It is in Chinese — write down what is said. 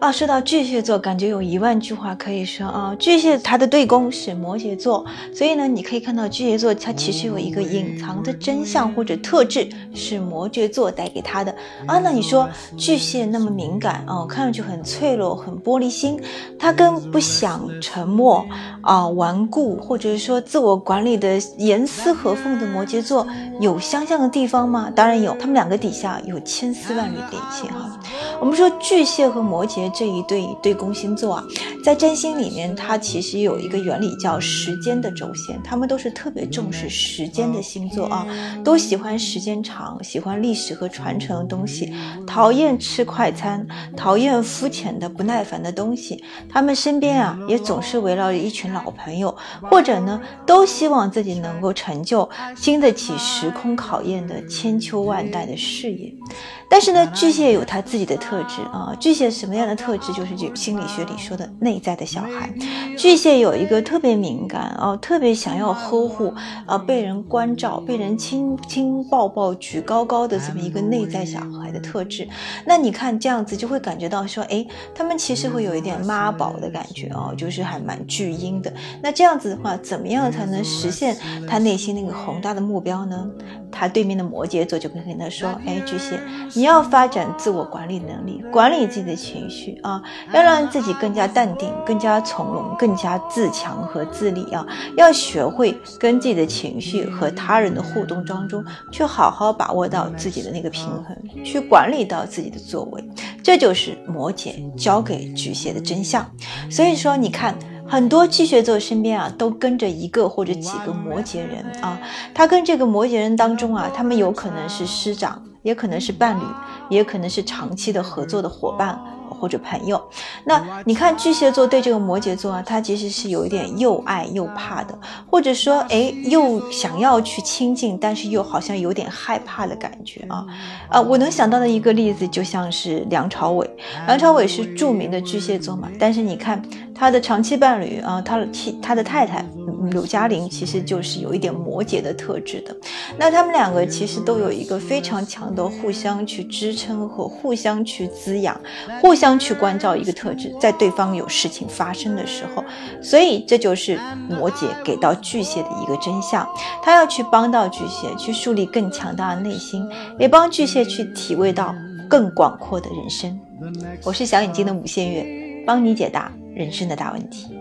啊，说到巨蟹座，感觉有一万句话可以说啊。巨蟹它的对宫是摩羯座，所以呢，你可以看到巨蟹座它其实有一个隐藏的真相或者特质是摩羯座带给他的啊。那你说巨蟹那么敏感啊，看上去很脆弱、很玻璃心，他跟不想沉默啊、顽固或者是说自我管理的严丝合缝的摩羯座有相像的地方吗？当然有，他们两个底下有千丝万缕联系哈。我们说巨蟹和摩羯这一对对宫星座啊，在占星里面，它其实有一个原理叫时间的轴线，他们都是特别重视时间的星座啊，都喜欢时间长，喜欢历史和传承的东西，讨厌吃快餐，讨厌肤浅的不耐烦的东西。他们身边啊，也总是围绕着一群老朋友，或者呢，都希望自己能够成就经得起时空考验的千秋万代的事业。但是呢，巨蟹有他自己的特质啊。巨蟹什么样的特质？就是这心理学里说的内在的小孩。巨蟹有一个特别敏感哦，特别想要呵护啊，被人关照、被人亲亲抱抱、举高高的这么一个内在小孩的特质。那你看这样子，就会感觉到说，哎，他们其实会有一点妈宝的感觉哦，就是还蛮巨婴的。那这样子的话，怎么样才能实现他内心那个宏大的目标呢？他对面的摩羯座就会跟他说，哎，巨蟹。你要发展自我管理能力，管理自己的情绪啊，要让自己更加淡定、更加从容、更加自强和自立啊，要学会跟自己的情绪和他人的互动当中，去好好把握到自己的那个平衡，去管理到自己的作为，这就是摩羯教给巨蟹的真相。所以说，你看。很多巨蟹座身边啊，都跟着一个或者几个摩羯人啊。他跟这个摩羯人当中啊，他们有可能是师长，也可能是伴侣，也可能是长期的合作的伙伴。或者朋友，那你看巨蟹座对这个摩羯座啊，他其实是有一点又爱又怕的，或者说，哎，又想要去亲近，但是又好像有点害怕的感觉啊。啊，我能想到的一个例子就像是梁朝伟，梁朝伟是著名的巨蟹座嘛，但是你看他的长期伴侣啊，他的他的太太柳嘉玲其实就是有一点摩羯的特质的。那他们两个其实都有一个非常强的互相去支撑和互相去滋养，互相。去关照一个特质，在对方有事情发生的时候，所以这就是摩羯给到巨蟹的一个真相。他要去帮到巨蟹，去树立更强大的内心，也帮巨蟹去体味到更广阔的人生。我是小眼睛的母线月，帮你解答人生的大问题。